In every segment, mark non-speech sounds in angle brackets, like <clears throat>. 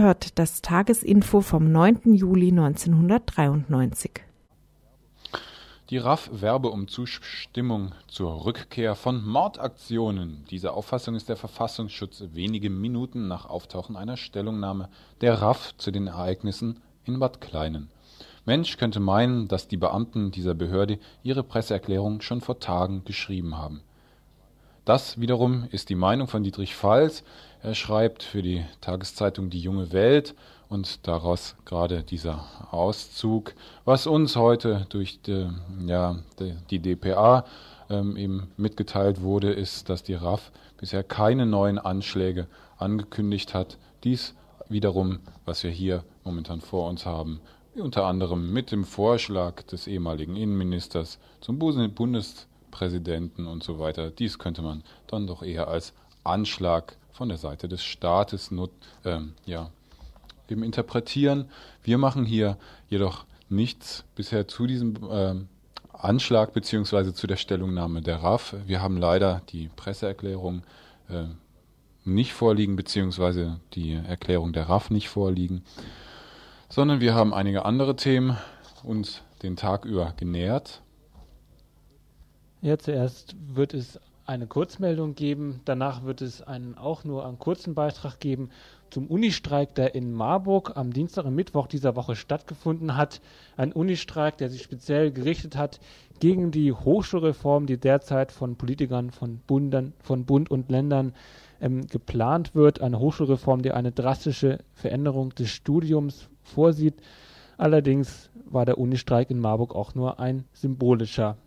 Hört das Tagesinfo vom 9. Juli 1993. Die RAF werbe um Zustimmung zur Rückkehr von Mordaktionen. Diese Auffassung ist der Verfassungsschutz wenige Minuten nach Auftauchen einer Stellungnahme der RAF zu den Ereignissen in Bad Kleinen. Mensch könnte meinen, dass die Beamten dieser Behörde ihre Presseerklärung schon vor Tagen geschrieben haben. Das wiederum ist die Meinung von Dietrich Pfalz. Er schreibt für die Tageszeitung Die junge Welt und daraus gerade dieser Auszug, was uns heute durch die, ja, die DPA ähm, eben mitgeteilt wurde, ist, dass die RAF bisher keine neuen Anschläge angekündigt hat. Dies wiederum, was wir hier momentan vor uns haben, unter anderem mit dem Vorschlag des ehemaligen Innenministers zum Bundes Präsidenten und so weiter. Dies könnte man dann doch eher als Anschlag von der Seite des Staates not, ähm, ja, eben interpretieren. Wir machen hier jedoch nichts bisher zu diesem ähm, Anschlag bzw. zu der Stellungnahme der RAF. Wir haben leider die Presseerklärung äh, nicht vorliegen bzw. die Erklärung der RAF nicht vorliegen, sondern wir haben einige andere Themen uns den Tag über genähert ja, zuerst wird es eine Kurzmeldung geben, danach wird es einen auch nur einen kurzen Beitrag geben zum Unistreik, der in Marburg am Dienstag und Mittwoch dieser Woche stattgefunden hat. Ein Unistreik, der sich speziell gerichtet hat gegen die Hochschulreform, die derzeit von Politikern von, Bundern, von Bund und Ländern ähm, geplant wird. Eine Hochschulreform, die eine drastische Veränderung des Studiums vorsieht. Allerdings war der Unistreik in Marburg auch nur ein symbolischer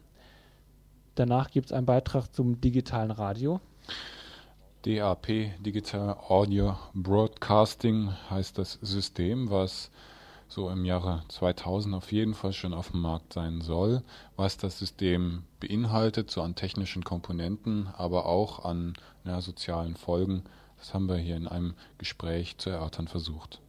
Danach gibt es einen Beitrag zum digitalen Radio. DAP, Digital Audio Broadcasting, heißt das System, was so im Jahre 2000 auf jeden Fall schon auf dem Markt sein soll, was das System beinhaltet, so an technischen Komponenten, aber auch an ja, sozialen Folgen. Das haben wir hier in einem Gespräch zu erörtern versucht.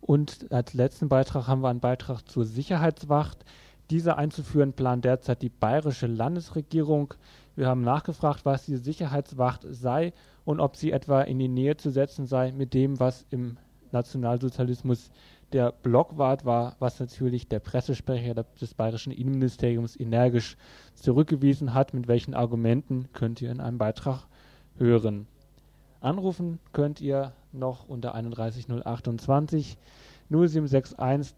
Und als letzten Beitrag haben wir einen Beitrag zur Sicherheitswacht. Diese einzuführen plant derzeit die bayerische Landesregierung. Wir haben nachgefragt, was die Sicherheitswacht sei und ob sie etwa in die Nähe zu setzen sei mit dem, was im Nationalsozialismus der Blockwart war, was natürlich der Pressesprecher des bayerischen Innenministeriums energisch zurückgewiesen hat. Mit welchen Argumenten könnt ihr in einem Beitrag hören. Anrufen könnt ihr noch unter 31028 0761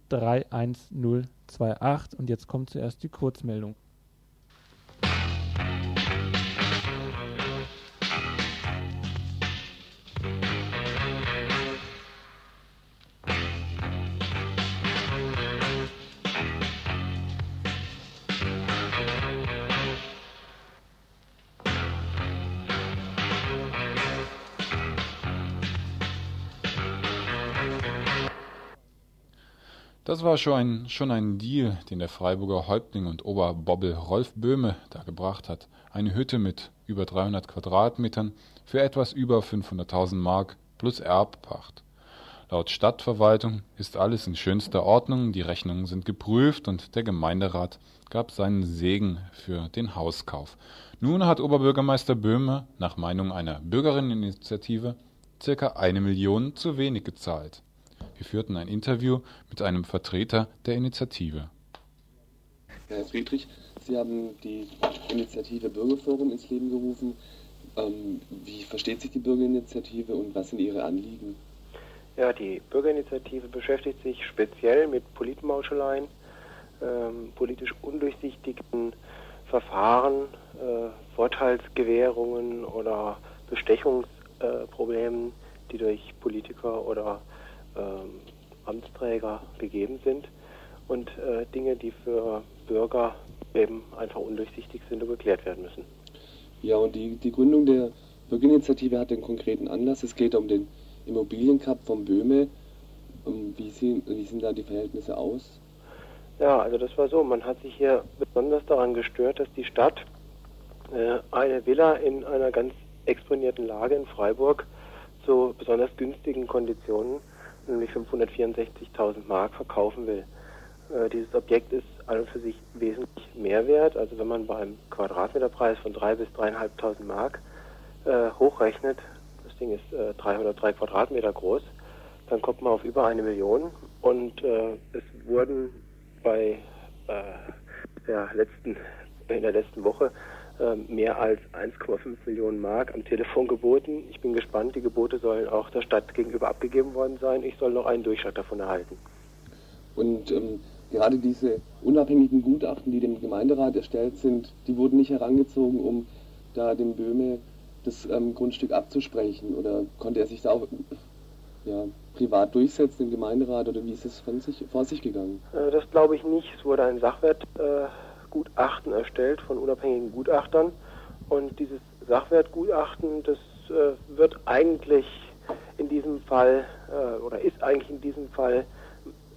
31028 und jetzt kommt zuerst die Kurzmeldung. Das war schon ein, schon ein Deal, den der Freiburger Häuptling und Oberbobbel Rolf Böhme da gebracht hat. Eine Hütte mit über 300 Quadratmetern für etwas über 500.000 Mark plus Erbpacht. Laut Stadtverwaltung ist alles in schönster Ordnung, die Rechnungen sind geprüft und der Gemeinderat gab seinen Segen für den Hauskauf. Nun hat Oberbürgermeister Böhme nach Meinung einer Bürgerinneninitiative circa eine Million zu wenig gezahlt. Wir führten ein Interview mit einem Vertreter der Initiative. Herr Friedrich, Sie haben die Initiative Bürgerforum ins Leben gerufen. Ähm, wie versteht sich die Bürgerinitiative und was sind Ihre Anliegen? Ja, die Bürgerinitiative beschäftigt sich speziell mit Politmauscheleien, ähm, politisch undurchsichtigen Verfahren, äh, Vorteilsgewährungen oder Bestechungsproblemen, äh, die durch Politiker oder ähm, Amtsträger gegeben sind und äh, Dinge, die für Bürger eben einfach undurchsichtig sind und geklärt werden müssen. Ja, und die, die Gründung der Bürgerinitiative hat den konkreten Anlass. Es geht um den Immobiliencup von Böhme. Wie sehen, wie sehen da die Verhältnisse aus? Ja, also das war so. Man hat sich hier besonders daran gestört, dass die Stadt äh, eine Villa in einer ganz exponierten Lage in Freiburg zu besonders günstigen Konditionen, nämlich 564.000 Mark, verkaufen will. Äh, dieses Objekt ist an und für sich wesentlich mehr wert. Also wenn man beim Quadratmeterpreis von 3.000 bis 3.500 Mark äh, hochrechnet, das Ding ist äh, 303 Quadratmeter groß, dann kommt man auf über eine Million. Und äh, es wurden bei äh, der letzten, in der letzten Woche mehr als 1,5 Millionen Mark am Telefon geboten. Ich bin gespannt, die Gebote sollen auch der Stadt gegenüber abgegeben worden sein. Ich soll noch einen Durchschlag davon erhalten. Und ähm, gerade diese unabhängigen Gutachten, die dem Gemeinderat erstellt sind, die wurden nicht herangezogen, um da dem Böhme das ähm, Grundstück abzusprechen. Oder konnte er sich da auch ja, privat durchsetzen im Gemeinderat oder wie ist es von sich, vor sich gegangen? Äh, das glaube ich nicht. Es wurde ein Sachwertgutachten äh, erstellt von unabhängigen Gutachtern und dieses Sachwertgutachten, das äh, wird eigentlich in diesem Fall äh, oder ist eigentlich in diesem Fall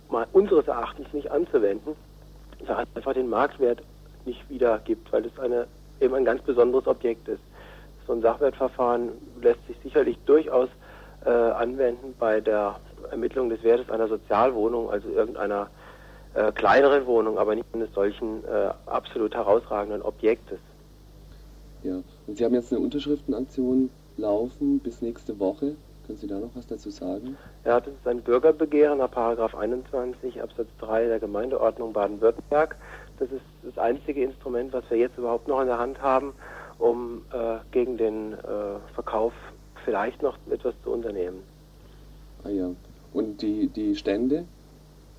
mal unseres Erachtens nicht anzuwenden, da einfach den Marktwert nicht wiedergibt, weil das eine, eben ein ganz besonderes Objekt ist. So ein Sachwertverfahren lässt sich sicherlich durchaus äh, anwenden bei der Ermittlung des Wertes einer Sozialwohnung, also irgendeiner äh, kleineren Wohnung, aber nicht eines solchen äh, absolut herausragenden Objektes. Ja, und Sie haben jetzt eine Unterschriftenaktion laufen bis nächste Woche. Können Sie da noch was dazu sagen? Ja, das ist ein Bürgerbegehren nach Paragraph 21 Absatz 3 der Gemeindeordnung Baden-Württemberg. Das ist das einzige Instrument, was wir jetzt überhaupt noch in der Hand haben, um äh, gegen den äh, Verkauf vielleicht noch etwas zu unternehmen. Ah ja. Und die, die Stände,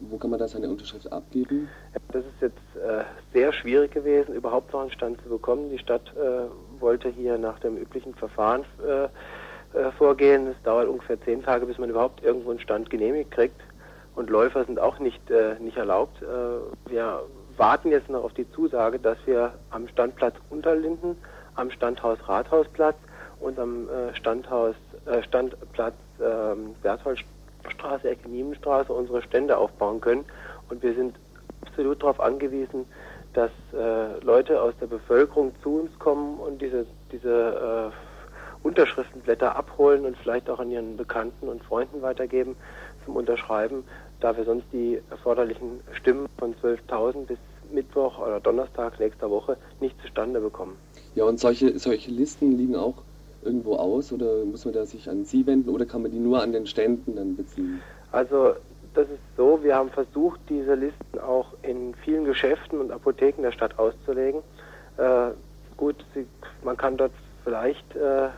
wo kann man da seine Unterschrift abgeben? Das ist jetzt äh, sehr schwierig gewesen, überhaupt noch einen Stand zu bekommen. Die Stadt äh, wollte hier nach dem üblichen Verfahren äh, äh, vorgehen. Es dauert ungefähr zehn Tage, bis man überhaupt irgendwo einen Stand genehmigt kriegt. Und Läufer sind auch nicht, äh, nicht erlaubt. Äh, wir warten jetzt noch auf die Zusage, dass wir am Standplatz Unterlinden, am Standhaus Rathausplatz und am Standhaus, äh, Standplatz Bertholdstraße, Ecke Niemenstraße unsere Stände aufbauen können. Und wir sind absolut darauf angewiesen, dass äh, Leute aus der Bevölkerung zu uns kommen und diese, diese äh, Unterschriftenblätter abholen und vielleicht auch an ihren Bekannten und Freunden weitergeben zum Unterschreiben, da wir sonst die erforderlichen Stimmen von 12.000 bis Mittwoch oder Donnerstag nächster Woche nicht zustande bekommen. Ja, und solche, solche Listen liegen auch irgendwo aus oder muss man da sich an Sie wenden oder kann man die nur an den Ständen dann beziehen? Also das ist so, wir haben versucht, diese Listen auch in vielen Geschäften und Apotheken der Stadt auszulegen. Äh, gut, sie, man kann dort vielleicht äh,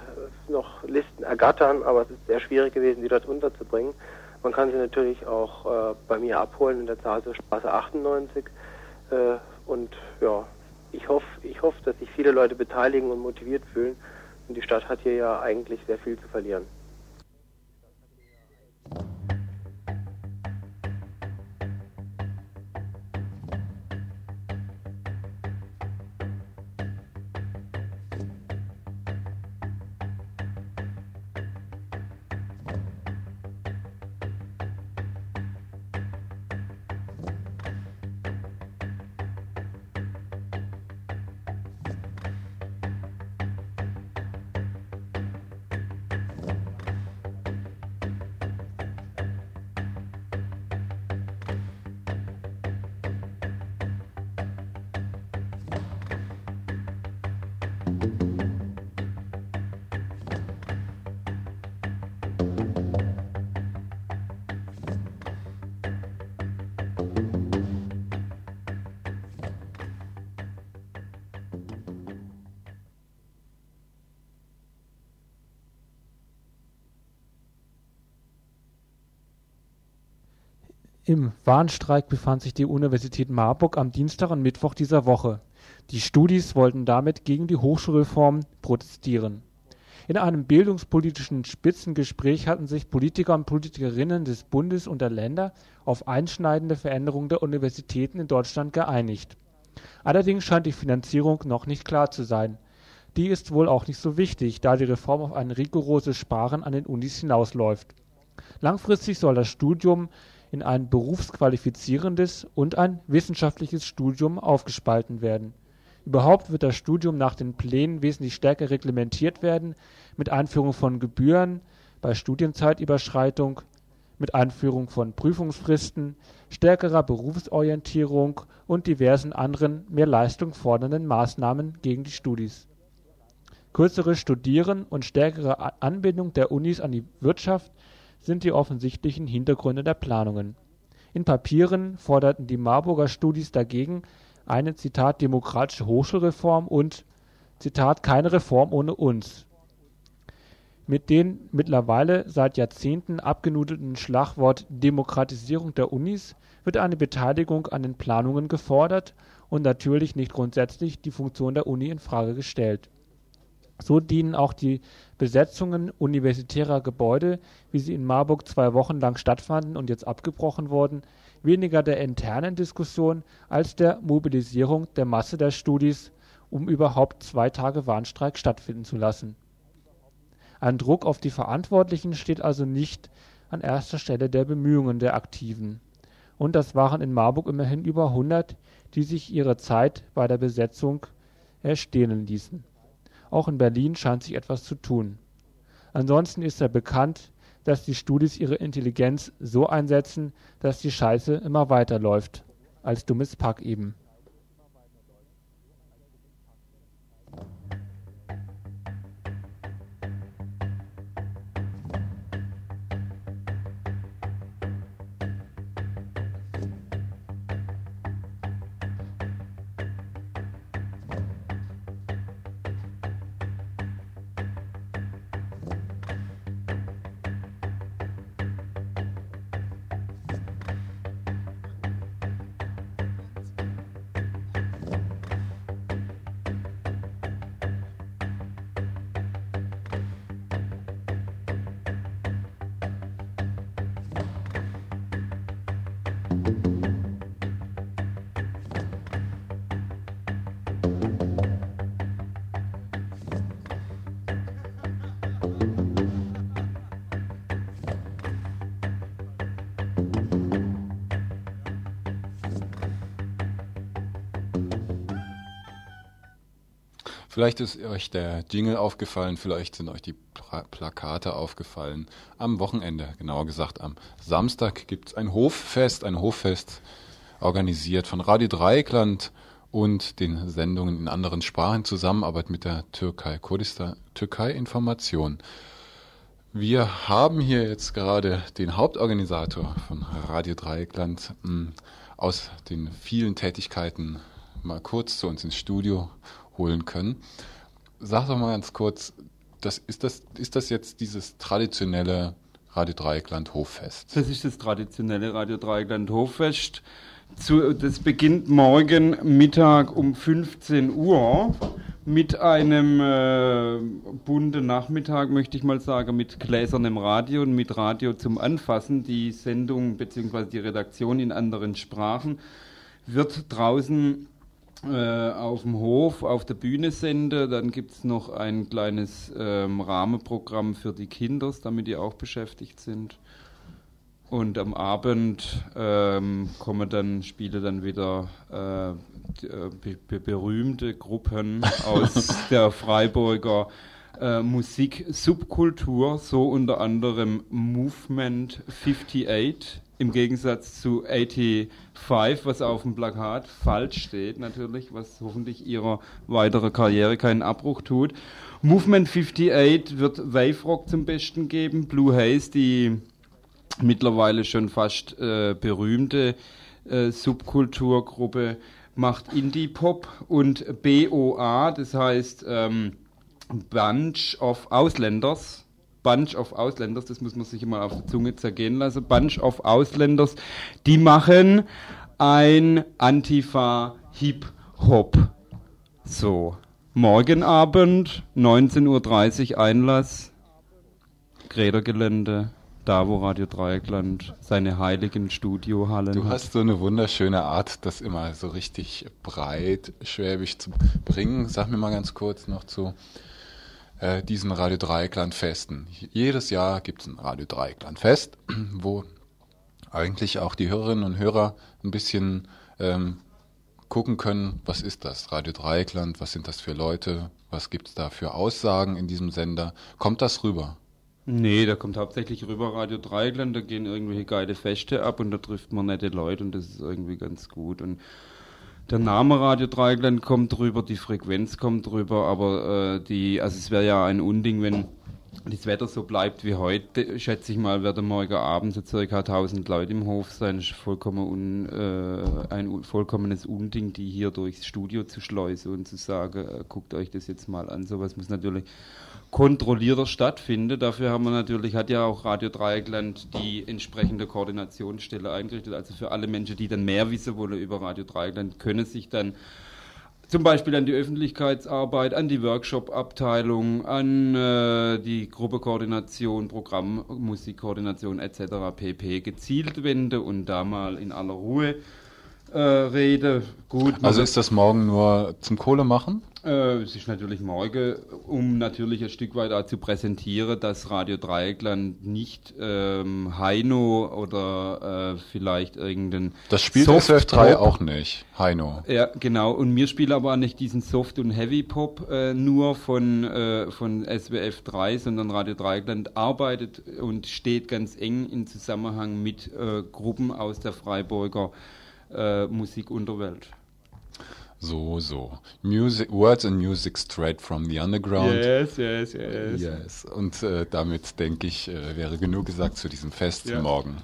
noch Listen ergattern, aber es ist sehr schwierig gewesen, die dort unterzubringen. Man kann sie natürlich auch äh, bei mir abholen in der Straße 98 äh, und ja, ich hoffe, ich hoffe, dass sich viele Leute beteiligen und motiviert fühlen. Und die Stadt hat hier ja eigentlich sehr viel zu verlieren. Im Warnstreik befand sich die Universität Marburg am Dienstag und Mittwoch dieser Woche. Die Studis wollten damit gegen die Hochschulreform protestieren. In einem bildungspolitischen Spitzengespräch hatten sich Politiker und Politikerinnen des Bundes und der Länder auf einschneidende Veränderungen der Universitäten in Deutschland geeinigt. Allerdings scheint die Finanzierung noch nicht klar zu sein Die ist wohl auch nicht so wichtig, da die Reform auf ein rigoroses Sparen an den Unis hinausläuft. Langfristig soll das Studium in ein berufsqualifizierendes und ein wissenschaftliches Studium aufgespalten werden. Überhaupt wird das Studium nach den Plänen wesentlich stärker reglementiert werden, mit Einführung von Gebühren bei Studienzeitüberschreitung, mit Einführung von Prüfungsfristen, stärkerer Berufsorientierung und diversen anderen mehr Leistung fordernden Maßnahmen gegen die Studis. Kürzere Studieren und stärkere Anbindung der Unis an die Wirtschaft sind die offensichtlichen Hintergründe der Planungen. In Papieren forderten die Marburger Studis dagegen eine Zitat demokratische Hochschulreform und Zitat keine Reform ohne uns mit dem mittlerweile seit Jahrzehnten abgenudelten Schlagwort Demokratisierung der Unis wird eine Beteiligung an den Planungen gefordert und natürlich nicht grundsätzlich die Funktion der Uni in Frage gestellt. So dienen auch die Besetzungen universitärer Gebäude, wie sie in Marburg zwei Wochen lang stattfanden und jetzt abgebrochen wurden, weniger der internen Diskussion als der Mobilisierung der Masse der Studis, um überhaupt zwei Tage Warnstreik stattfinden zu lassen ein Druck auf die Verantwortlichen steht also nicht an erster Stelle der Bemühungen der Aktiven. Und das waren in Marburg immerhin über 100, die sich ihre Zeit bei der Besetzung erstehlen ließen. Auch in Berlin scheint sich etwas zu tun. Ansonsten ist ja bekannt, dass die Studis ihre Intelligenz so einsetzen, dass die Scheiße immer weiterläuft. Als dummes Pack eben. Vielleicht ist euch der Jingle aufgefallen, vielleicht sind euch die Pla Plakate aufgefallen. Am Wochenende, genauer gesagt am Samstag, gibt es ein Hoffest, ein Hoffest organisiert von Radio Dreieckland und den Sendungen in anderen Sprachen Zusammenarbeit mit der Türkei Kurdistan Türkei Information. Wir haben hier jetzt gerade den Hauptorganisator von Radio Dreieckland hm, aus den vielen Tätigkeiten mal kurz zu uns ins Studio holen können. Sag doch mal ganz kurz, das, ist, das, ist das jetzt dieses traditionelle Radio Dreieckland Hoffest? Das ist das traditionelle Radio Dreieckland Hoffest. Zu, das beginnt morgen Mittag um 15 Uhr mit einem äh, bunten Nachmittag, möchte ich mal sagen, mit gläsernem Radio und mit Radio zum Anfassen. Die Sendung bzw. die Redaktion in anderen Sprachen wird draußen äh, auf dem Hof, auf der Bühne sende. Dann gibt es noch ein kleines ähm, Rahmenprogramm für die Kinder, damit die auch beschäftigt sind. Und am Abend ähm, kommen dann, spielen dann wieder äh, äh be berühmte Gruppen aus <laughs> der Freiburger äh, Musik-Subkultur, so unter anderem Movement 58 im Gegensatz zu 85, was auf dem Plakat falsch steht, natürlich, was hoffentlich ihrer weiteren Karriere keinen Abbruch tut. Movement 58 wird Wave Rock zum Besten geben. Blue Haze, die mittlerweile schon fast äh, berühmte äh, Subkulturgruppe, macht Indie-Pop und BOA, das heißt ähm, Bunch of Ausländers Bunch of Ausländers, das muss man sich immer auf der Zunge zergehen lassen, Bunch of Ausländers, die machen ein Antifa-Hip-Hop. So, morgen Abend, 19.30 Uhr Einlass, Grädergelände, da, wo Radio Dreieckland seine heiligen Studiohallen Du hat. hast so eine wunderschöne Art, das immer so richtig breit schwäbisch zu bringen. Sag mir mal ganz kurz noch zu äh, diesen Radio Dreieckland Festen. Jedes Jahr gibt es ein Radio Dreieckland Fest, <clears throat> wo eigentlich auch die Hörerinnen und Hörer ein bisschen ähm, gucken können, was ist das Radio Dreieckland, was sind das für Leute, was gibt es da für Aussagen in diesem Sender. Kommt das rüber? Nee, da kommt hauptsächlich rüber Radio Dreieckland, da gehen irgendwelche geile Feste ab und da trifft man nette Leute und das ist irgendwie ganz gut. Und der Name Radio Dreieckland kommt rüber, die Frequenz kommt rüber, aber äh, die, also es wäre ja ein Unding, wenn das Wetter so bleibt wie heute, schätze ich mal, werden morgen Abend so circa 1000 Leute im Hof sein. Das ist vollkommen un, äh, ein vollkommenes Unding, die hier durchs Studio zu schleusen und zu sagen, äh, guckt euch das jetzt mal an. Sowas muss natürlich kontrollierter stattfinden. Dafür haben wir natürlich, hat ja auch Radio Dreieckland die entsprechende Koordinationsstelle eingerichtet. Also für alle Menschen, die dann mehr wissen wollen über Radio Dreieckland, können sich dann zum Beispiel an die Öffentlichkeitsarbeit, an die Workshop-Abteilung, an äh, die Gruppekoordination, Programmmusikkoordination etc. pp. gezielt wenden und da mal in aller Ruhe äh, rede. Gut, Also ist das morgen nur zum Kohle machen? äh, es ist natürlich morgen, um natürlich ein Stück weit auch zu präsentieren, dass Radio Dreieckland nicht ähm, Heino oder äh, vielleicht irgendein Das spielt Soft SWF3 Pop- auch nicht, Heino. Ja, genau. Und mir spiele aber auch nicht diesen Soft- und Heavy-Pop äh, nur von, äh, von SWF 3, sondern Radio Dreieckland arbeitet und steht ganz eng in Zusammenhang mit äh, Gruppen aus der Freiburger äh, Musikunterwelt. So, so. Music, Words and Music straight from the underground. yes, yes. yes. Yes. Und äh, damit denke ich, äh, wäre genug gesagt zu diesem Fest Ja. morgen.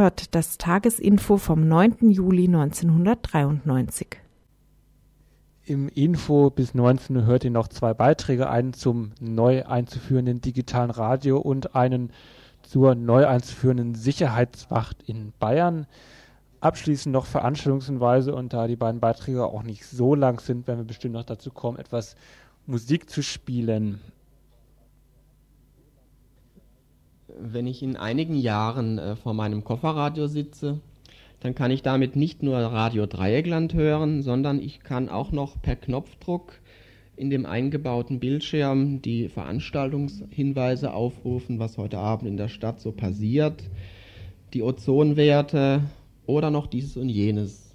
Hört das Tagesinfo vom 9. Juli 1993. Im Info bis 19 Uhr hört ihr noch zwei Beiträge, einen zum neu einzuführenden digitalen Radio und einen zur neu einzuführenden Sicherheitswacht in Bayern. Abschließend noch Veranstaltungshinweise und da die beiden Beiträge auch nicht so lang sind, werden wir bestimmt noch dazu kommen, etwas Musik zu spielen. Wenn ich in einigen Jahren äh, vor meinem Kofferradio sitze, dann kann ich damit nicht nur Radio Dreieckland hören, sondern ich kann auch noch per Knopfdruck in dem eingebauten Bildschirm die Veranstaltungshinweise aufrufen, was heute Abend in der Stadt so passiert, die Ozonwerte oder noch dieses und jenes.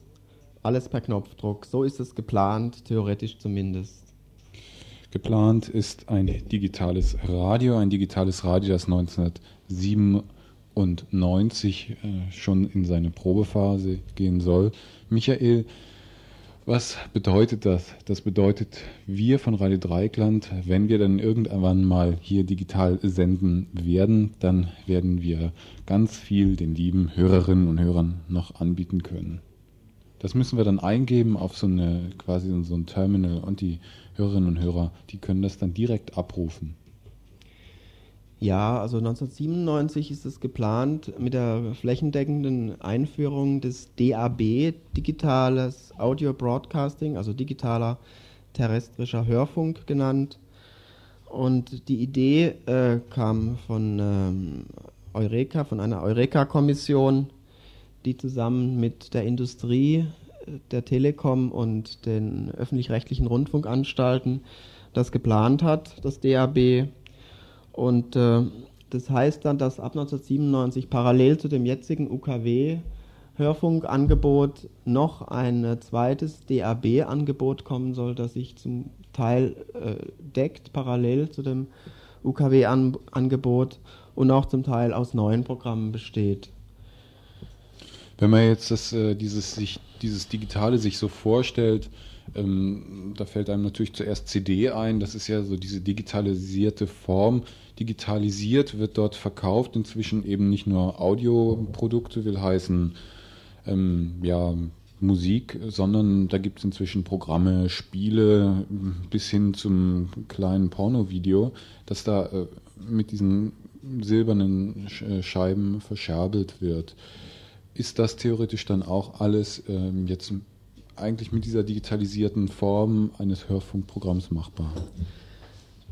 Alles per Knopfdruck. So ist es geplant, theoretisch zumindest. Geplant ist ein digitales Radio, ein digitales Radio, das 1997 äh, schon in seine Probephase gehen soll. Michael, was bedeutet das? Das bedeutet, wir von Radio Dreieckland, wenn wir dann irgendwann mal hier digital senden werden, dann werden wir ganz viel den lieben Hörerinnen und Hörern noch anbieten können. Das müssen wir dann eingeben auf so eine quasi so ein Terminal und die Hörerinnen und Hörer, die können das dann direkt abrufen. Ja, also 1997 ist es geplant mit der flächendeckenden Einführung des DAB, digitales Audio Broadcasting, also digitaler terrestrischer Hörfunk genannt. Und die Idee äh, kam von ähm, Eureka, von einer Eureka-Kommission, die zusammen mit der Industrie, der Telekom und den öffentlich-rechtlichen Rundfunkanstalten das geplant hat, das DAB. Und äh, das heißt dann, dass ab 1997 parallel zu dem jetzigen UKW Hörfunkangebot noch ein zweites DAB-Angebot kommen soll, das sich zum Teil äh, deckt, parallel zu dem UKW-Angebot und auch zum Teil aus neuen Programmen besteht. Wenn man jetzt das, äh, dieses, sich, dieses Digitale sich so vorstellt, ähm, da fällt einem natürlich zuerst CD ein, das ist ja so diese digitalisierte Form. Digitalisiert wird dort verkauft inzwischen eben nicht nur Audioprodukte, will heißen ähm, ja, Musik, sondern da gibt es inzwischen Programme, Spiele bis hin zum kleinen Pornovideo, das da äh, mit diesen silbernen äh, Scheiben verscherbelt wird. Ist das theoretisch dann auch alles ähm, jetzt eigentlich mit dieser digitalisierten Form eines Hörfunkprogramms machbar?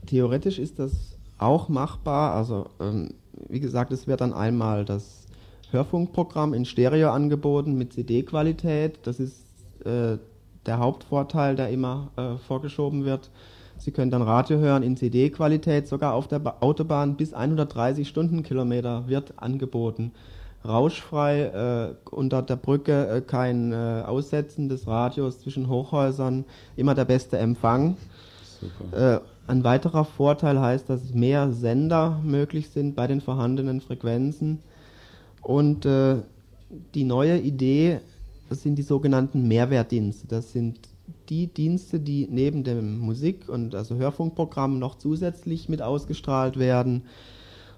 Theoretisch ist das auch machbar. Also ähm, wie gesagt, es wird dann einmal das Hörfunkprogramm in Stereo angeboten mit CD-Qualität. Das ist äh, der Hauptvorteil, der immer äh, vorgeschoben wird. Sie können dann Radio hören in CD-Qualität, sogar auf der ba Autobahn bis 130 Stundenkilometer wird angeboten. Rauschfrei, äh, unter der Brücke äh, kein äh, Aussetzen des Radios zwischen Hochhäusern, immer der beste Empfang. Äh, ein weiterer Vorteil heißt, dass mehr Sender möglich sind bei den vorhandenen Frequenzen. Und äh, die neue Idee, das sind die sogenannten Mehrwertdienste. Das sind die Dienste, die neben dem Musik- und also Hörfunkprogramm noch zusätzlich mit ausgestrahlt werden.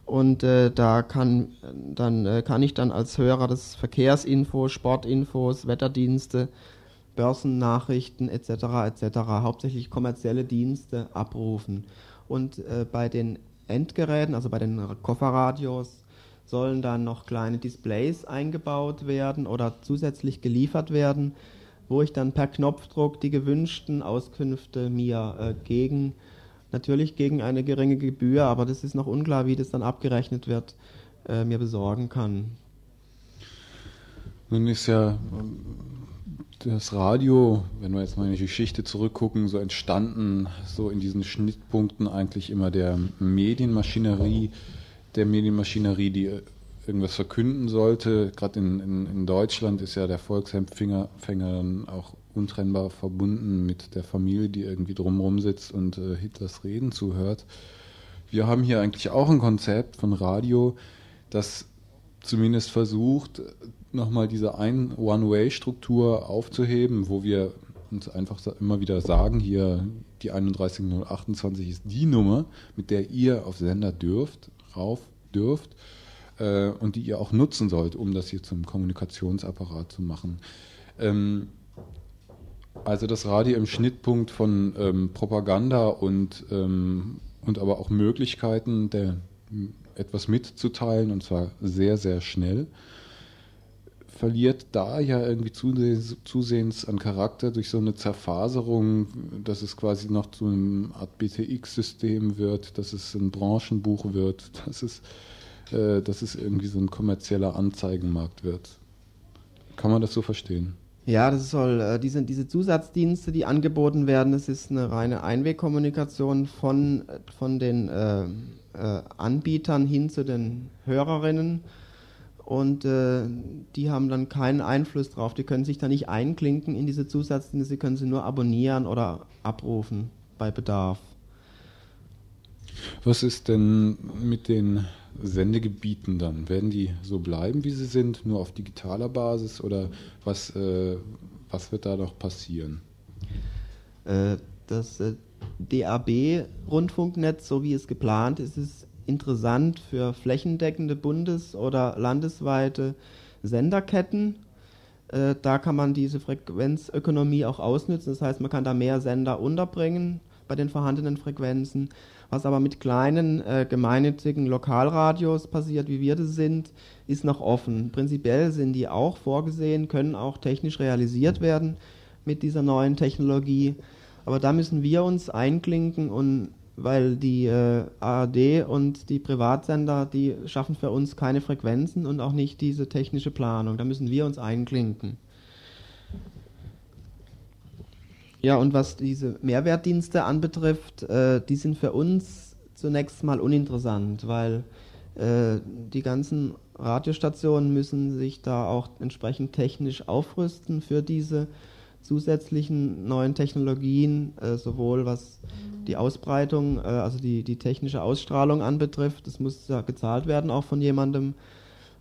Und äh, da kann, dann, äh, kann ich dann als Hörer das Verkehrsinfo, Sportinfos, Wetterdienste, Börsennachrichten etc. etc. hauptsächlich kommerzielle Dienste abrufen. Und äh, bei den Endgeräten, also bei den Kofferradios, sollen dann noch kleine Displays eingebaut werden oder zusätzlich geliefert werden, wo ich dann per Knopfdruck die gewünschten Auskünfte mir äh, gegen, natürlich gegen eine geringe Gebühr, aber das ist noch unklar, wie das dann abgerechnet wird, äh, mir besorgen kann. Nun ist ja das Radio, wenn wir jetzt mal in die Geschichte zurückgucken, so entstanden, so in diesen Schnittpunkten eigentlich immer der Medienmaschinerie der Medienmaschinerie, die irgendwas verkünden sollte. Gerade in, in, in, Deutschland ist ja der Volksempfänger dann auch untrennbar verbunden mit der Familie, die irgendwie drumherum sitzt und äh, Hitlers Reden zuhört. Wir haben hier eigentlich auch ein Konzept von Radio, das zumindest versucht, nochmal diese One-Way-Struktur aufzuheben, wo wir uns einfach immer wieder sagen, hier die 31028 ist die Nummer, mit der ihr auf Sender dürft rauf dürft äh, und die ihr auch nutzen sollt, um das hier zum Kommunikationsapparat zu machen. Ähm, also das Radio im Schnittpunkt von ähm, Propaganda und, ähm, und aber auch Möglichkeiten, der, etwas mitzuteilen und zwar sehr, sehr schnell verliert da ja irgendwie zusehends, zusehends an Charakter durch so eine Zerfaserung, dass es quasi noch zu einem Art BTX-System wird, dass es ein Branchenbuch wird, <laughs> dass es, äh, dass es irgendwie so ein kommerzieller Anzeigenmarkt wird. Kann man das so verstehen? Ja, das soll äh, diese, diese Zusatzdienste, die angeboten werden, das ist eine reine Einwegkommunikation von, von den äh, äh, Anbietern hin zu den Hörerinnen und äh, die haben dann keinen Einfluss drauf. Die können sich da nicht einklinken in diese Zusatzdienste, sie können sie nur abonnieren oder abrufen bei Bedarf. Was ist denn mit den Sendegebieten dann? Werden die so bleiben, wie sie sind, nur auf digitaler Basis oder was, äh, was wird da noch passieren? Äh, das äh, DAB-Rundfunknetz, so wie es geplant ist, ist interessant für flächendeckende bundes- oder landesweite Senderketten. Äh, da kann man diese Frequenzökonomie auch ausnutzen. Das heißt, man kann da mehr Sender unterbringen bei den vorhandenen Frequenzen. Was aber mit kleinen äh, gemeinnützigen Lokalradios passiert, wie wir das sind, ist noch offen. Prinzipiell sind die auch vorgesehen, können auch technisch realisiert werden mit dieser neuen Technologie. Aber da müssen wir uns einklinken und weil die äh, ARD und die Privatsender, die schaffen für uns keine Frequenzen und auch nicht diese technische Planung. Da müssen wir uns einklinken. Ja, und was diese Mehrwertdienste anbetrifft, äh, die sind für uns zunächst mal uninteressant, weil Äh, die ganzen Radiostationen müssen sich da auch entsprechend technisch aufrüsten für diese zusätzlichen neuen Technologien, äh, sowohl was die Ausbreitung, äh, also die, die technische Ausstrahlung anbetrifft. Das muss ja gezahlt werden auch von jemandem.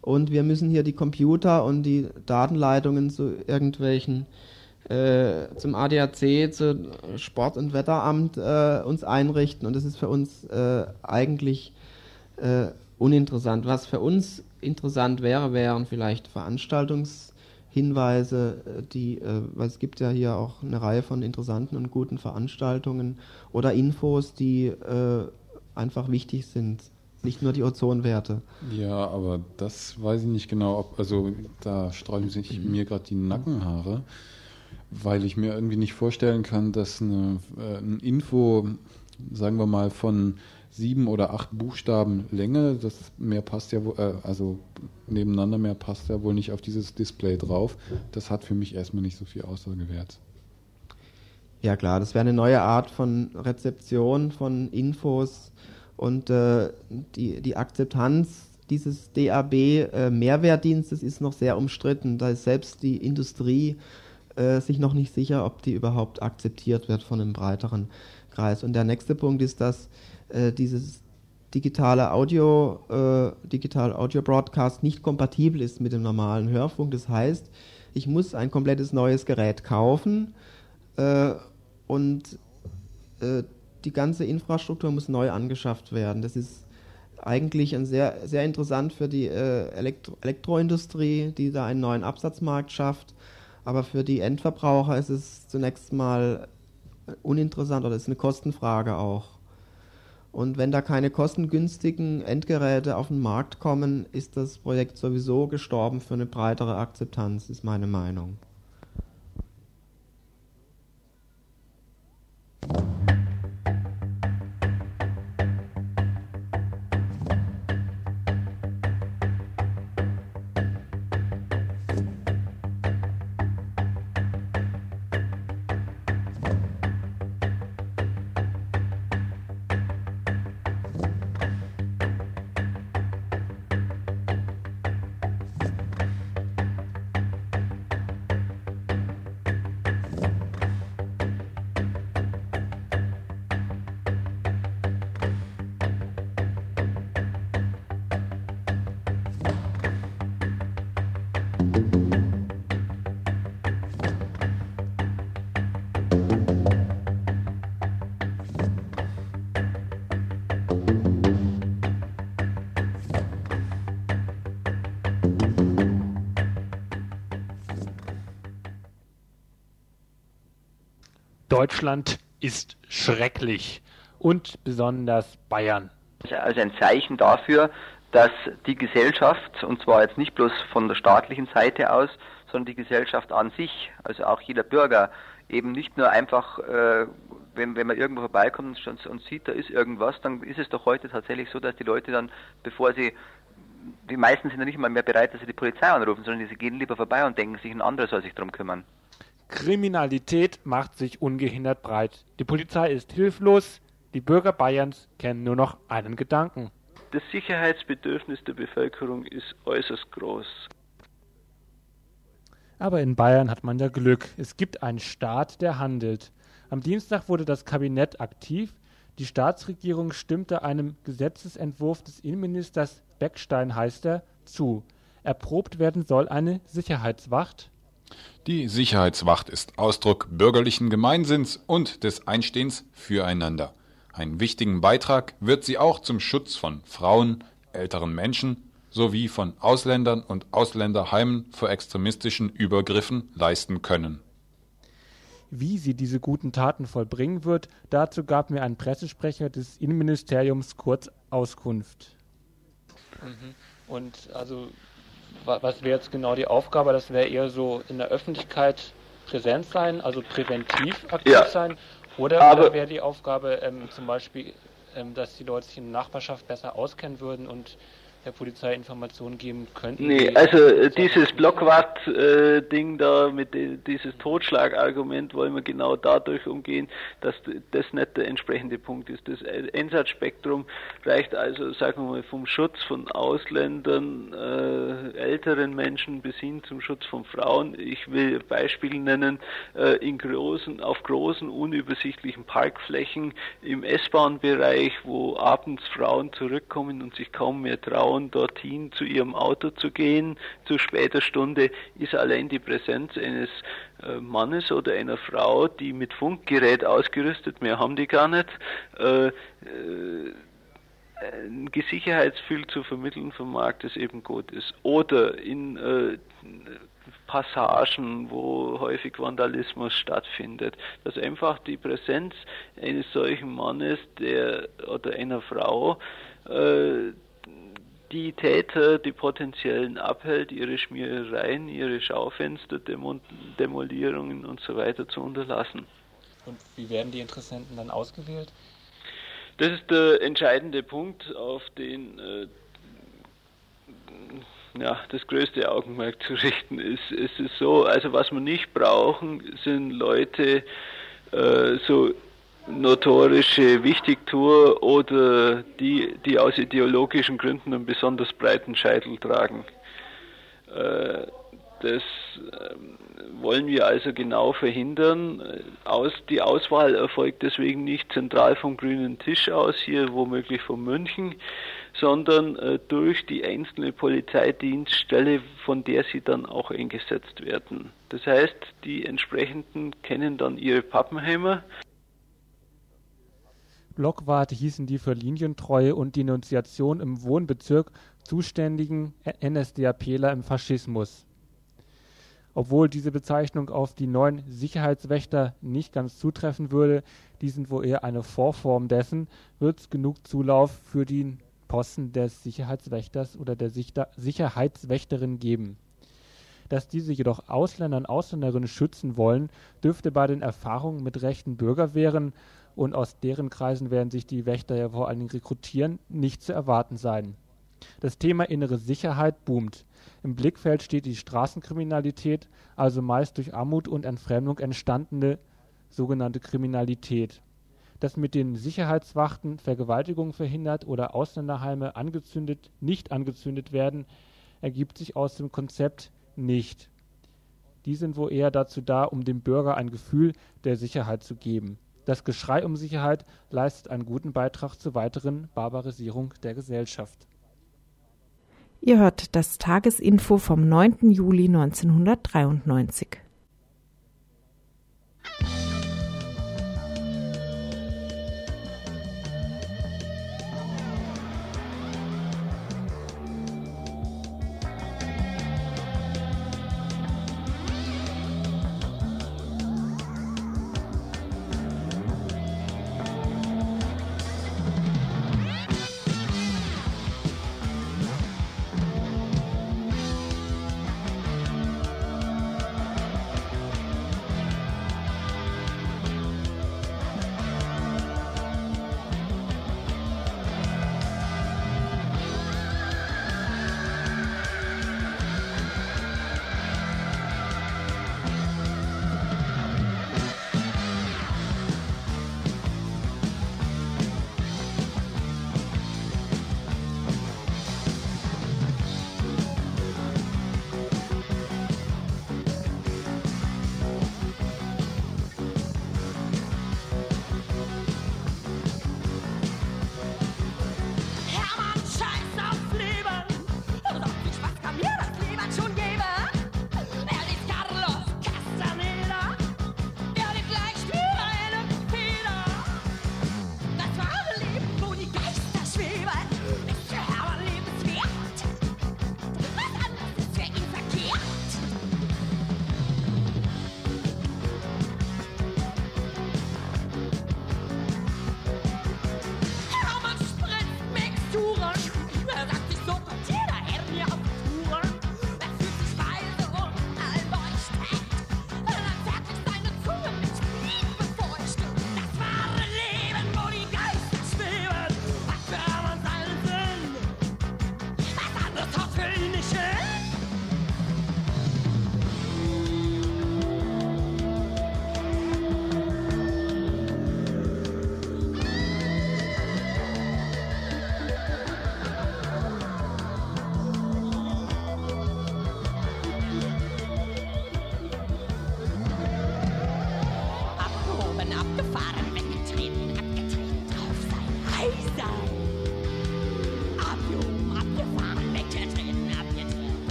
Und wir müssen hier die Computer und die Datenleitungen zu irgendwelchen äh, zum ADAC, zu Sport- und Wetteramt äh, uns einrichten. Und das ist für uns äh, eigentlich äh, uninteressant. Was für uns interessant wäre, wären vielleicht Veranstaltungshinweise, äh, die, äh, weil es gibt ja hier auch eine Reihe von interessanten und guten Veranstaltungen oder Infos, die einfach wichtig sind. Nicht nur die Ozonwerte. Ja, aber das weiß ich nicht genau, ob, also da sträuben sich mhm. mir gerade die Nackenhaare, weil ich mir irgendwie nicht vorstellen kann, dass eine, äh, ein Info, sagen wir mal, von sieben oder acht Buchstaben Länge. Das mehr passt ja, äh, also nebeneinander mehr passt ja wohl nicht auf dieses Display drauf. Das hat für mich erstmal nicht so viel Aussagewert. Ja klar, das wäre eine neue Art von Rezeption von Infos und äh, die, die Akzeptanz dieses DAB äh, ist noch sehr umstritten. Da ist selbst die Industrie äh, sich noch nicht sicher, ob die überhaupt akzeptiert wird von einem breiteren Kreis. Und der nächste Punkt ist, dass äh, dieses digitale Audio, äh, digital Audio Broadcast nicht kompatibel ist mit dem normalen Hörfunk. Das heißt, ich muss ein komplettes neues Gerät kaufen äh, und äh, die ganze Infrastruktur muss neu angeschafft werden. Das ist eigentlich ein sehr, sehr interessant für die äh, Elektro Elektroindustrie, die da einen neuen Absatzmarkt schafft. Aber für die Endverbraucher ist es zunächst mal uninteressant oder ist eine Kostenfrage auch. Und wenn da keine kostengünstigen Endgeräte auf den Markt kommen, ist das Projekt sowieso gestorben für eine breitere Akzeptanz, ist meine Meinung. Deutschland ist schrecklich und besonders Bayern. Also ein Zeichen dafür, dass die Gesellschaft, und zwar jetzt nicht bloß von der staatlichen Seite aus, sondern die Gesellschaft an sich, also auch jeder Bürger, eben nicht nur einfach, äh, wenn, wenn man irgendwo vorbeikommt und, und sieht, da ist irgendwas, dann ist es doch heute tatsächlich so, dass die Leute dann, bevor sie die meisten sind ja nicht mal mehr bereit, dass sie die Polizei anrufen, sondern sie gehen lieber vorbei und denken sich, ein anderer soll sich darum kümmern. Kriminalität macht sich ungehindert breit. Die Polizei ist hilflos, die Bürger Bayerns kennen nur noch einen Gedanken. Das Sicherheitsbedürfnis der Bevölkerung ist äußerst groß. Aber in Bayern hat man ja Glück. Es gibt einen Staat, der handelt. Am Dienstag wurde das Kabinett aktiv. Die Staatsregierung stimmte einem Gesetzesentwurf des Innenministers Beckstein, heißt er, zu. Erprobt werden soll eine Sicherheitswacht, die Sicherheitswacht ist Ausdruck bürgerlichen Gemeinsinns und des Einstehens füreinander. Einen wichtigen Beitrag wird sie auch zum Schutz von Frauen, älteren Menschen sowie von Ausländern und Ausländerheimen vor extremistischen Übergriffen leisten können. Wie sie diese guten Taten vollbringen wird, dazu gab mir ein Pressesprecher des Innenministeriums kurz Auskunft. Mhm. Und also was wäre jetzt genau die Aufgabe? Das wäre eher so in der Öffentlichkeit präsent sein, also präventiv aktiv ja. sein. Oder, oder wäre die Aufgabe ähm, zum Beispiel, ähm, dass die Leute sich in der Nachbarschaft besser auskennen würden und der Polizei Informationen geben könnten? Nee, also äh, dieses Blockwart-Ding äh, da mit de, dieses Totschlagargument wollen wir genau dadurch umgehen, dass das nicht der entsprechende Punkt ist. Das Einsatzspektrum reicht also, sagen wir mal, vom Schutz von Ausländern, äh, älteren Menschen bis hin zum Schutz von Frauen. Ich will Beispiele nennen, äh, in großen, auf großen, unübersichtlichen Parkflächen im S-Bahn-Bereich, wo abends Frauen zurückkommen und sich kaum mehr trauen, Frauen dorthin zu ihrem Auto zu gehen. Zu später Stunde ist allein die Präsenz eines äh, Mannes oder einer Frau, die mit Funkgerät ausgerüstet, mehr haben die gar nicht, äh, äh, ein Sicherheitsgefühl zu vermitteln vermag, das eben gut ist. Oder in Passagen, wo häufig Vandalismus stattfindet, dass einfach die Präsenz eines solchen Mannes der oder einer Frau äh, die Täter, die potenziellen abhält, ihre Schmierereien, ihre Schaufenster, Demolierungen und so weiter zu unterlassen. Und wie werden die Interessenten dann ausgewählt? Das ist der entscheidende Punkt, auf den äh, ja, das größte Augenmerk zu richten ist. Es ist so, also was wir nicht brauchen, sind Leute äh, so notorische Wichtigtour oder die, die aus ideologischen Gründen einen besonders breiten Scheitel tragen. Äh, das ähm, wollen wir also genau verhindern. Aus, die Auswahl erfolgt deswegen nicht zentral vom grünen Tisch aus, hier womöglich von München, sondern äh, durch die einzelne Polizeidienststelle, von der sie dann auch eingesetzt werden. Das heißt, die entsprechenden kennen dann ihre Pappenheimer. Blockwarte hießen die für Linientreue und Denunziation im Wohnbezirk zuständigen NSDAPler im Faschismus. Obwohl diese Bezeichnung auf die neuen Sicherheitswächter nicht ganz zutreffen würde, die sind wohl eher eine Vorform dessen, wird es genug Zulauf für den Posten des Sicherheitswächters oder der Sicherheitswächterin geben. Dass diese jedoch Ausländer und Ausländerinnen schützen wollen, dürfte bei den Erfahrungen mit rechten Bürgerwehren und aus deren Kreisen werden sich die Wächter ja vor allen Dingen rekrutieren, nicht zu erwarten sein. Das Thema innere Sicherheit boomt. Im Blickfeld steht die Straßenkriminalität, also meist durch Armut und Entfremdung entstandene sogenannte Kriminalität. Dass mit den Sicherheitswachten Vergewaltigungen verhindert oder Ausländerheime angezündet, nicht angezündet werden, ergibt sich aus dem Konzept nicht. Die sind wohl eher dazu da, um dem Bürger ein Gefühl der Sicherheit zu geben. Das Geschrei um Sicherheit leistet einen guten Beitrag zur weiteren Barbarisierung der Gesellschaft. Ihr hört das Tagesinfo vom 9. Juli 1993.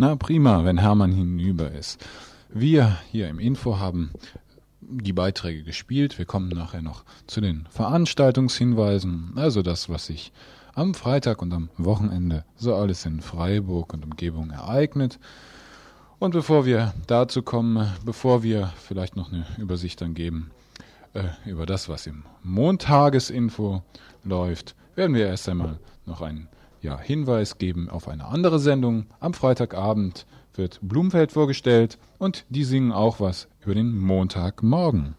Na prima, wenn Hermann hinüber ist. Wir hier im Info haben die Beiträge gespielt. Wir kommen nachher noch zu den Veranstaltungshinweisen, also das, was sich am Freitag und am Wochenende so alles in Freiburg und Umgebung ereignet. Und bevor wir dazu kommen, bevor wir vielleicht noch eine Übersicht dann geben äh, über das, was im Montagesinfo läuft, werden wir erst einmal noch einen ja, Hinweis geben auf eine andere Sendung. Am Freitagabend wird Blumfeld vorgestellt und die singen auch was über den Montagmorgen.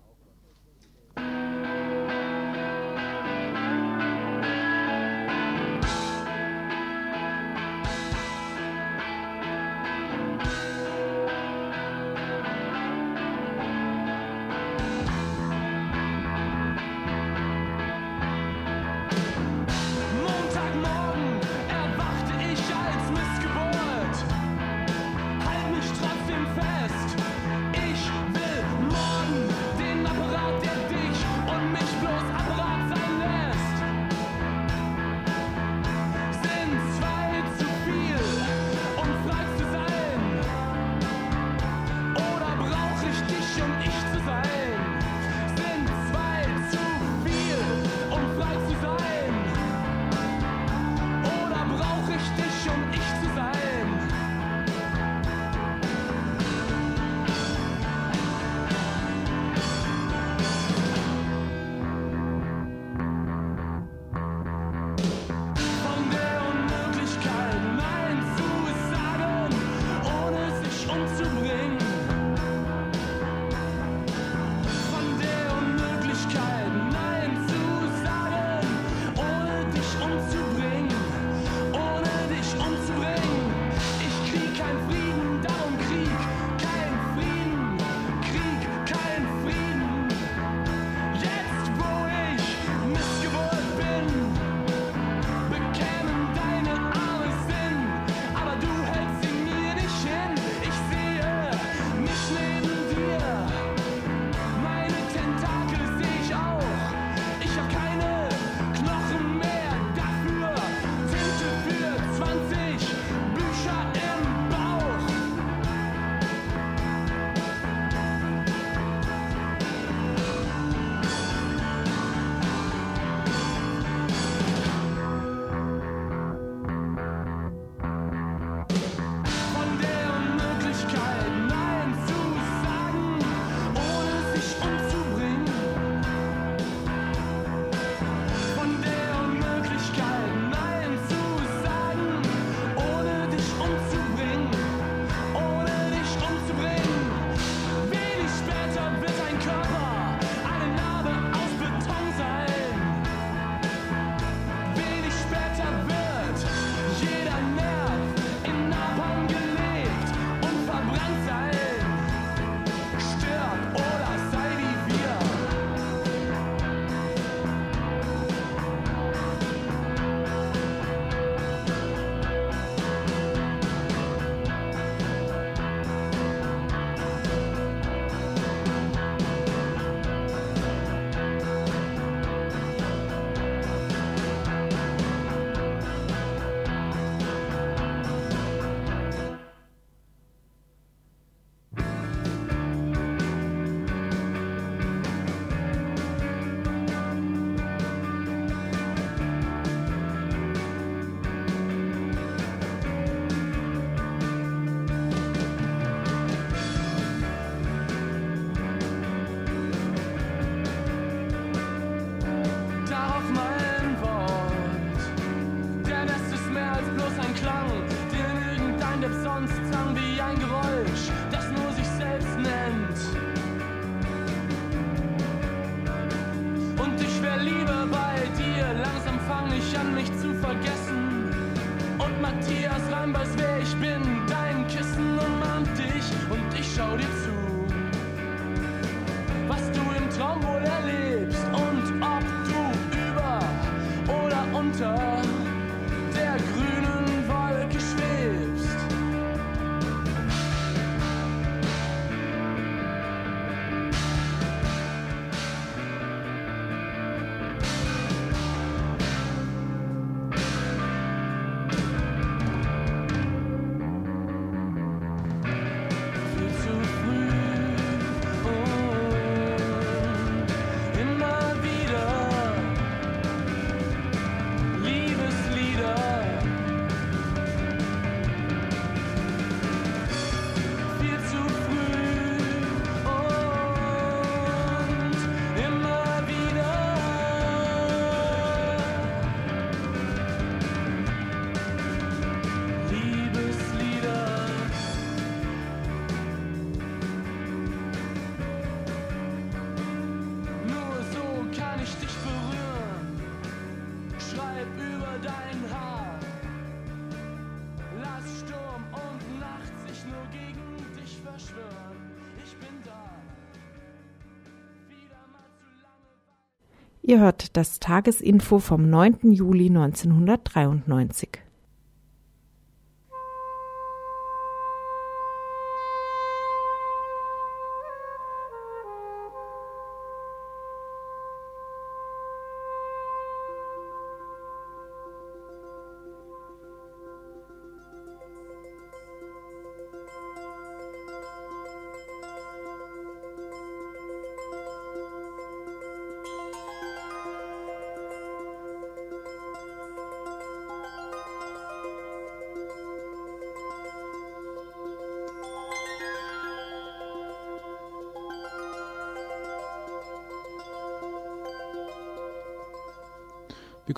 Ihr hört das Tagesinfo vom 9. Juli 1993.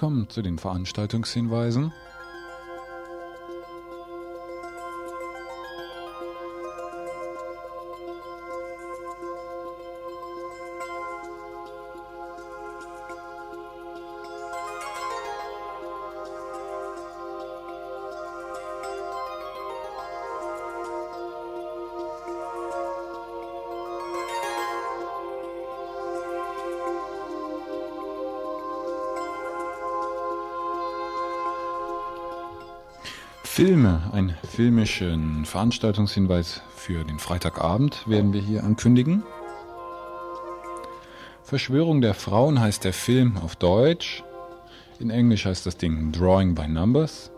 Wir kommen zu den Veranstaltungshinweisen. Filmischen Veranstaltungshinweis für den Freitagabend werden wir hier ankündigen. Verschwörung der Frauen heißt der Film auf Deutsch. In Englisch heißt das Ding Drawing by Numbers.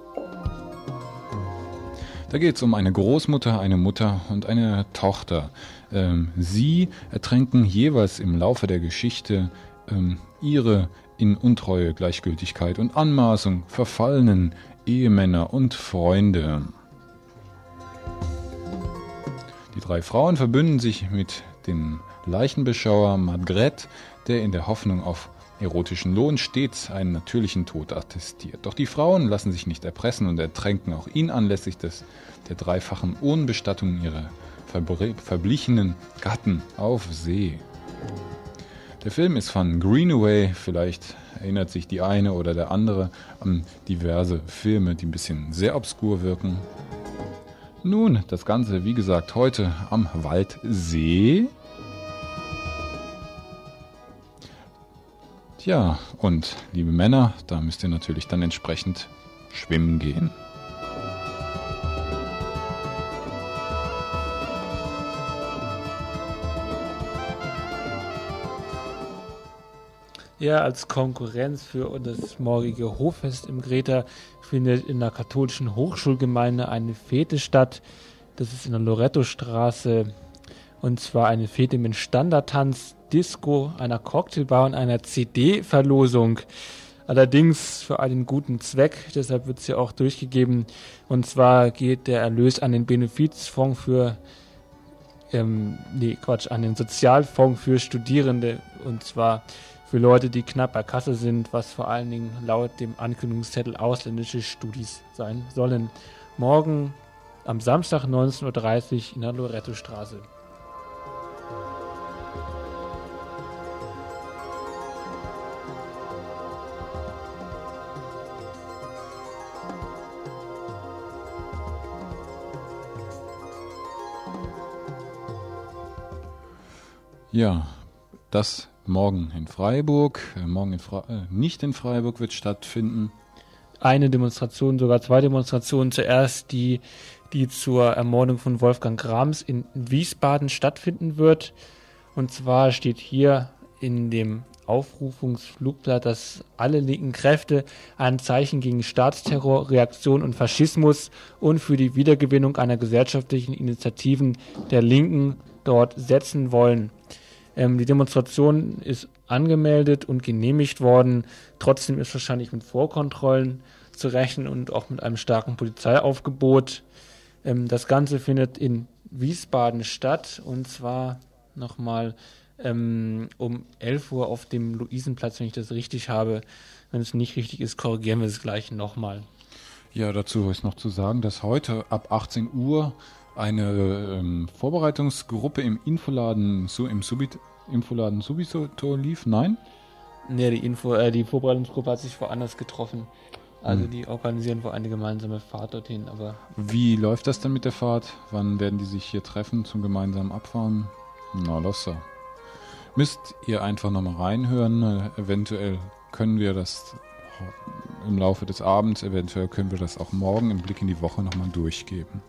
Da geht es um eine Großmutter, eine Mutter und eine Tochter. Ähm, sie ertränken jeweils im Laufe der Geschichte ähm, ihre in Untreue, Gleichgültigkeit und Anmaßung verfallenen Ehemänner und Freunde. Die drei Frauen verbünden sich mit dem Leichenbeschauer Margret, der in der Hoffnung auf erotischen Lohn stets einen natürlichen Tod attestiert. Doch die Frauen lassen sich nicht erpressen und ertränken auch ihn anlässlich des, der dreifachen Urnbestattung ihrer verblichenen Gatten auf See. Der Film ist von Greenaway, vielleicht erinnert sich die eine oder der andere an diverse Filme, die ein bisschen sehr obskur wirken. Nun, das Ganze, wie gesagt, heute am Waldsee. Tja, und liebe Männer, da müsst ihr natürlich dann entsprechend schwimmen gehen. Ja, als Konkurrenz für das morgige Hoffest im Greta findet in der katholischen Hochschulgemeinde eine Fete statt. Das ist in der Loretto-Straße. Und zwar eine Fete mit Standardtanz, Disco, einer Cocktailbar und einer CD-Verlosung. Allerdings für einen guten Zweck, deshalb wird ja auch durchgegeben. Und zwar geht der Erlös an den Benefizfonds für, ähm, nee, Quatsch, an den Sozialfonds für Studierende. Und zwar für Leute, die knapp bei Kasse sind, was vor allen Dingen laut dem Ankündigungszettel ausländische Studis sein sollen. Morgen am Samstag 19.30 Uhr in der Loretto-Straße. Ja, das morgen in Freiburg, äh, morgen in Fre äh, nicht in Freiburg wird stattfinden. Eine Demonstration, sogar zwei Demonstrationen. Zuerst die, die zur Ermordung von Wolfgang Grams in Wiesbaden stattfinden wird. Und zwar steht hier in dem Aufrufungsflugblatt, dass alle linken Kräfte ein Zeichen gegen Staatsterror, Reaktion und Faschismus und für die Wiedergewinnung einer gesellschaftlichen Initiativen der Linken dort setzen wollen. Ähm, die Demonstration ist angemeldet und genehmigt worden. Trotzdem ist wahrscheinlich mit Vorkontrollen zu rechnen und auch mit einem starken Polizeiaufgebot. Ähm, das Ganze findet in Wiesbaden statt und zwar nochmal ähm, um 11 Uhr auf dem Luisenplatz, wenn ich das richtig habe. Wenn es nicht richtig ist, korrigieren wir es gleich nochmal. Ja, dazu ist noch zu sagen, dass heute ab 18 Uhr eine ähm, Vorbereitungsgruppe im Infoladen, so im Subit, Infoladen Subito lief. Nein? Nee, die, Info, äh, die Vorbereitungsgruppe hat sich woanders getroffen. Also Hm. die organisieren wohl eine gemeinsame Fahrt dorthin, aber Wie läuft das denn mit der Fahrt? Wann werden die sich hier treffen zum gemeinsamen Abfahren? Na, lossa. Müsst ihr einfach nochmal reinhören. Äh, eventuell können wir das im Laufe des Abends, eventuell können wir das auch morgen im Blick in die Woche nochmal durchgeben.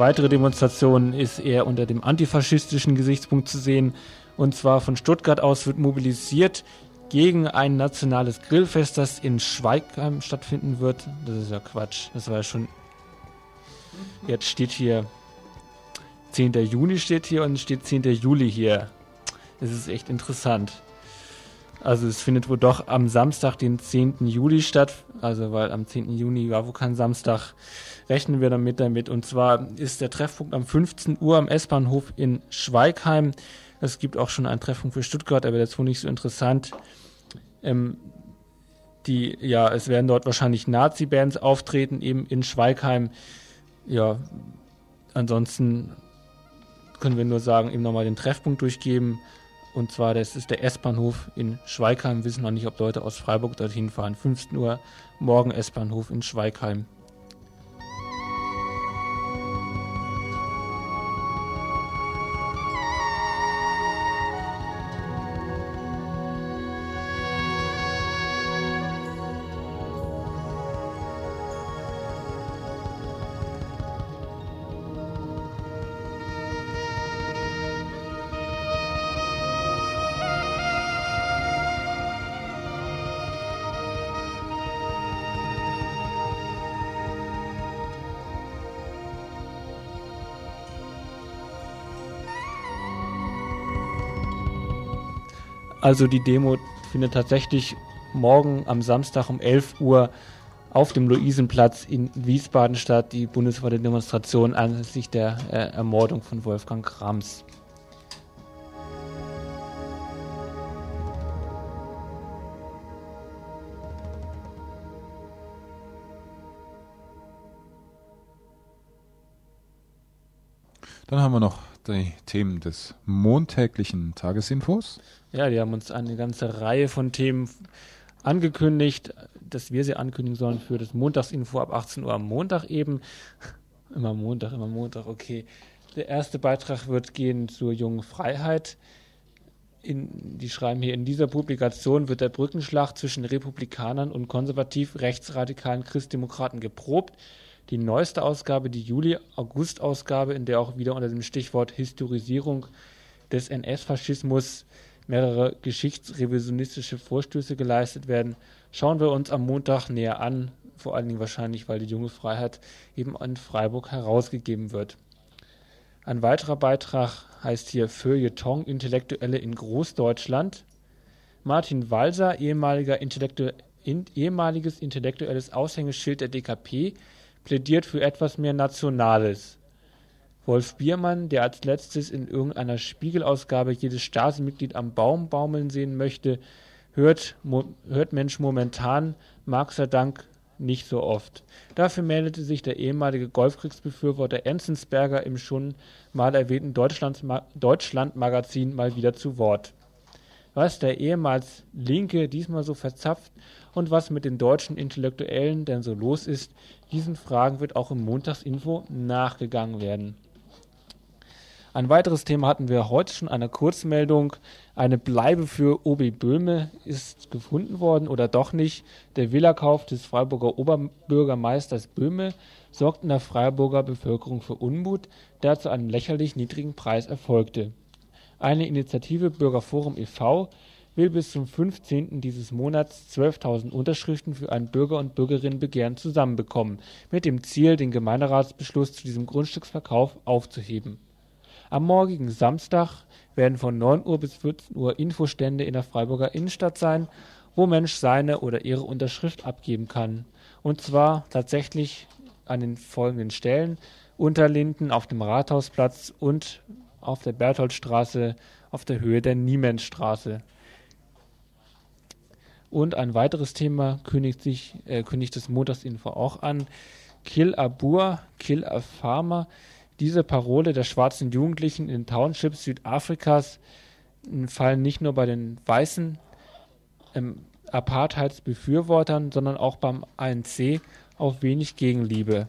Weitere Demonstration ist eher unter dem antifaschistischen Gesichtspunkt zu sehen. Und zwar von Stuttgart aus wird mobilisiert gegen ein nationales Grillfest, das in Schweigheim stattfinden wird. Das ist ja Quatsch. Das war ja schon. Jetzt steht hier 10. Juni steht hier und steht 10. Juli hier. Das ist echt interessant. Also es findet wohl doch am Samstag, den 10. Juli statt. Also weil am 10. Juni war wohl kein Samstag. Rechnen wir damit damit. Und zwar ist der Treffpunkt am 15 Uhr am S-Bahnhof in Schweigheim. Es gibt auch schon einen Treffpunkt für Stuttgart, aber das ist wohl nicht so interessant. Ähm, die, ja, es werden dort wahrscheinlich Nazi-Bands auftreten, eben in Schweigheim. Ja, ansonsten können wir nur sagen, eben nochmal den Treffpunkt durchgeben. Und zwar, das ist der S-Bahnhof in Schweigheim. Wissen noch nicht, ob Leute aus Freiburg dorthin fahren. 15 Uhr morgen S-Bahnhof in Schweigheim. Also die Demo findet tatsächlich morgen am Samstag um 11 Uhr auf dem Luisenplatz in Wiesbaden statt, die bundesweite Demonstration anlässlich der äh, Ermordung von Wolfgang Grams. Dann haben wir noch die Themen des montäglichen Tagesinfos. Ja, die haben uns eine ganze Reihe von Themen angekündigt, dass wir sie ankündigen sollen für das Montagsinfo ab 18 Uhr am Montag eben. <laughs> Immer Montag, immer Montag, okay. Der erste Beitrag wird gehen zur jungen Freiheit. In, die schreiben hier, in dieser Publikation wird der Brückenschlag zwischen Republikanern und konservativ-rechtsradikalen Christdemokraten geprobt. Die neueste Ausgabe, die Juli-August-Ausgabe, in der auch wieder unter dem Stichwort Historisierung des NS-Faschismus mehrere geschichtsrevisionistische Vorstöße geleistet werden, schauen wir uns am Montag näher an. Vor allen Dingen wahrscheinlich, weil die junge Freiheit eben in Freiburg herausgegeben wird. Ein weiterer Beitrag heißt hier Feuilleton Intellektuelle in Großdeutschland. Martin Walser, ehemaliger Intellektu in, ehemaliges intellektuelles Aushängeschild der DKP, plädiert für etwas mehr Nationales. Wolf Biermann, der als letztes in irgendeiner Spiegelausgabe jedes Stasi-Mitglied am Baum baumeln sehen möchte, hört, hört Mensch momentan, Marx sei Dank nicht so oft. Dafür meldete sich der ehemalige Golfkriegsbefürworter Enzensberger im schon mal erwähnten Deutschlandma- Deutschlandmagazin mal wieder zu Wort. Was der ehemals Linke diesmal so verzapft und was mit den deutschen Intellektuellen denn so los ist, diesen Fragen wird auch im Montagsinfo nachgegangen werden. Ein weiteres Thema hatten wir heute schon, eine Kurzmeldung. Eine Bleibe für OB Böhme ist gefunden worden oder doch nicht. Der Villakauf des Freiburger Oberbürgermeisters Böhme sorgt in der Freiburger Bevölkerung für Unmut, der zu einem lächerlich niedrigen Preis erfolgte. Eine Initiative Bürgerforum e.V. will bis zum 15. dieses Monats 12.000 Unterschriften für ein Bürger- und Bürgerinnenbegehren zusammenbekommen, mit dem Ziel, den Gemeinderatsbeschluss zu diesem Grundstücksverkauf aufzuheben. Am morgigen Samstag werden von 9 Uhr bis 14 Uhr Infostände in der Freiburger Innenstadt sein, wo Mensch seine oder ihre Unterschrift abgeben kann. Und zwar tatsächlich an den folgenden Stellen: Unterlinden auf dem Rathausplatz und auf der Bertholdstraße auf der Höhe der Niemensstraße. Und ein weiteres Thema kündigt, sich, äh, kündigt das Montagsinfo auch an. Kill Abur, Kill a Farmer. Diese Parole der schwarzen Jugendlichen in Townships Südafrikas fallen nicht nur bei den weißen ähm, Apartheidsbefürwortern, sondern auch beim ANC auf wenig Gegenliebe.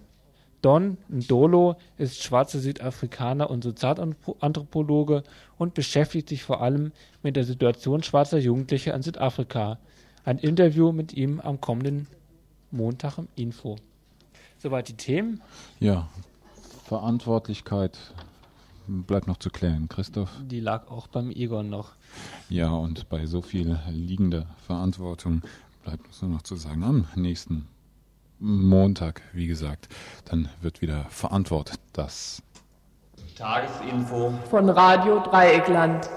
Don Ndolo ist schwarzer Südafrikaner und Sozialanthropologe und beschäftigt sich vor allem mit der Situation schwarzer Jugendlicher in Südafrika. Ein Interview mit ihm am kommenden Montag im Info. Soweit die Themen. Ja, Verantwortlichkeit bleibt noch zu klären. Christoph? Die lag auch beim Egon noch. Ja, und bei so viel liegender Verantwortung bleibt uns nur noch zu sagen, am nächsten Montag, wie gesagt, dann wird wieder verantwortet, dass Tagesinfo von Radio Dreieckland.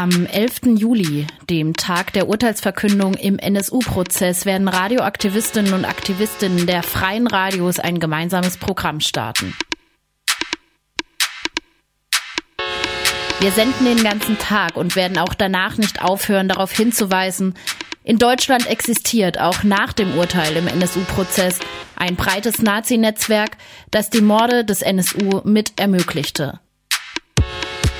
Am 11. Juli, dem Tag der Urteilsverkündung im NSU-Prozess, werden Radioaktivistinnen und Aktivistinnen der freien Radios ein gemeinsames Programm starten. Wir senden den ganzen Tag und werden auch danach nicht aufhören, darauf hinzuweisen, in Deutschland existiert auch nach dem Urteil im NSU-Prozess ein breites Nazi-Netzwerk, das die Morde des NSU mit ermöglichte.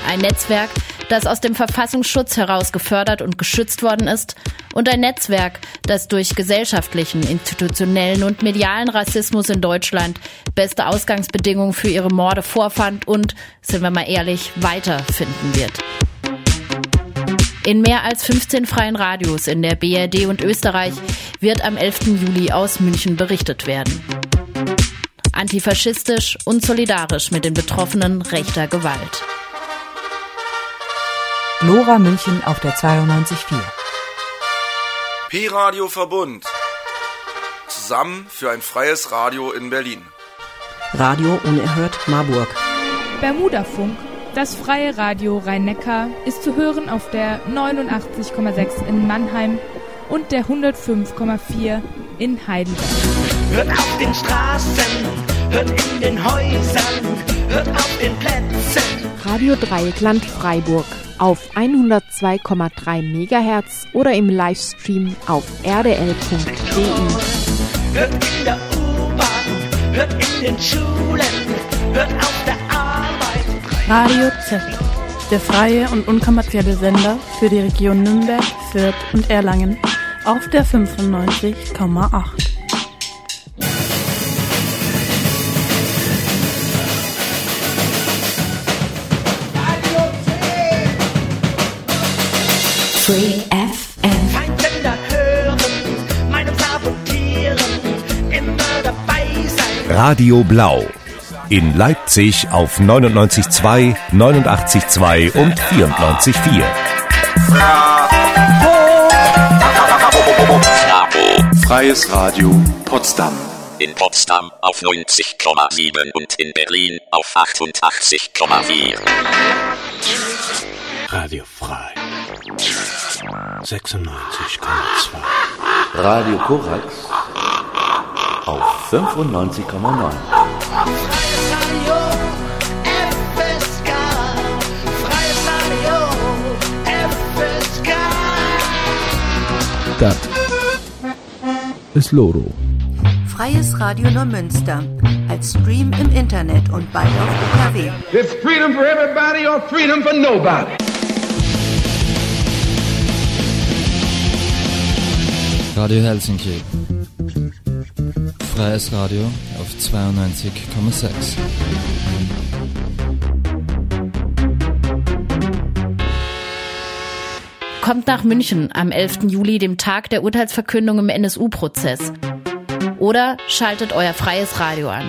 Ein Netzwerk, das aus dem Verfassungsschutz heraus gefördert und geschützt worden ist und ein Netzwerk, das durch gesellschaftlichen, institutionellen und medialen Rassismus in Deutschland beste Ausgangsbedingungen für ihre Morde vorfand und, sind wir mal ehrlich, weiterfinden wird. In mehr als 15 freien Radios in der BRD und Österreich wird am 11. Juli aus München berichtet werden. Antifaschistisch und solidarisch mit den Betroffenen rechter Gewalt. Lora München auf der 92.4. P-Radio Verbund. Zusammen für ein freies Radio in Berlin. Radio Unerhört Marburg. Bermuda-Funk, das freie Radio Rhein-Neckar, ist zu hören auf der 89,6 in Mannheim und der 105,4 in Heidelberg. Hört auf den Straßen, hört in den Häusern, hört auf den Plätzen. Radio Dreieckland Freiburg auf 102,3 MHz oder im Livestream auf rdl.de. Hört in der U-Bahn, hört in den Schulen, hört auf der Arbeit. Radio Z, der freie und unkommerzielle Sender für die Region Nürnberg, Fürth und Erlangen auf der 95,8. Free FM. Feindländer hören, Meinung sabotieren, immer dabei sein. Radio Blau. In Leipzig auf 99.2, 89.2 und 94.4. Freies Radio Potsdam. in Potsdam auf 90,7 und in Berlin auf 88,4. Radio frei. 96,2. Radio Korax auf 95,9. FSK, Freies Radio, FSK. Das ist Loro. Freies Radio Neumünster. Als Stream im Internet und bald auf UKW. It's freedom for everybody or freedom for nobody. Radio Helsinki. Freies Radio auf 92,6. Kommt nach München am 11. Juli, dem Tag der Urteilsverkündung im NSU-Prozess. Oder schaltet euer freies Radio an.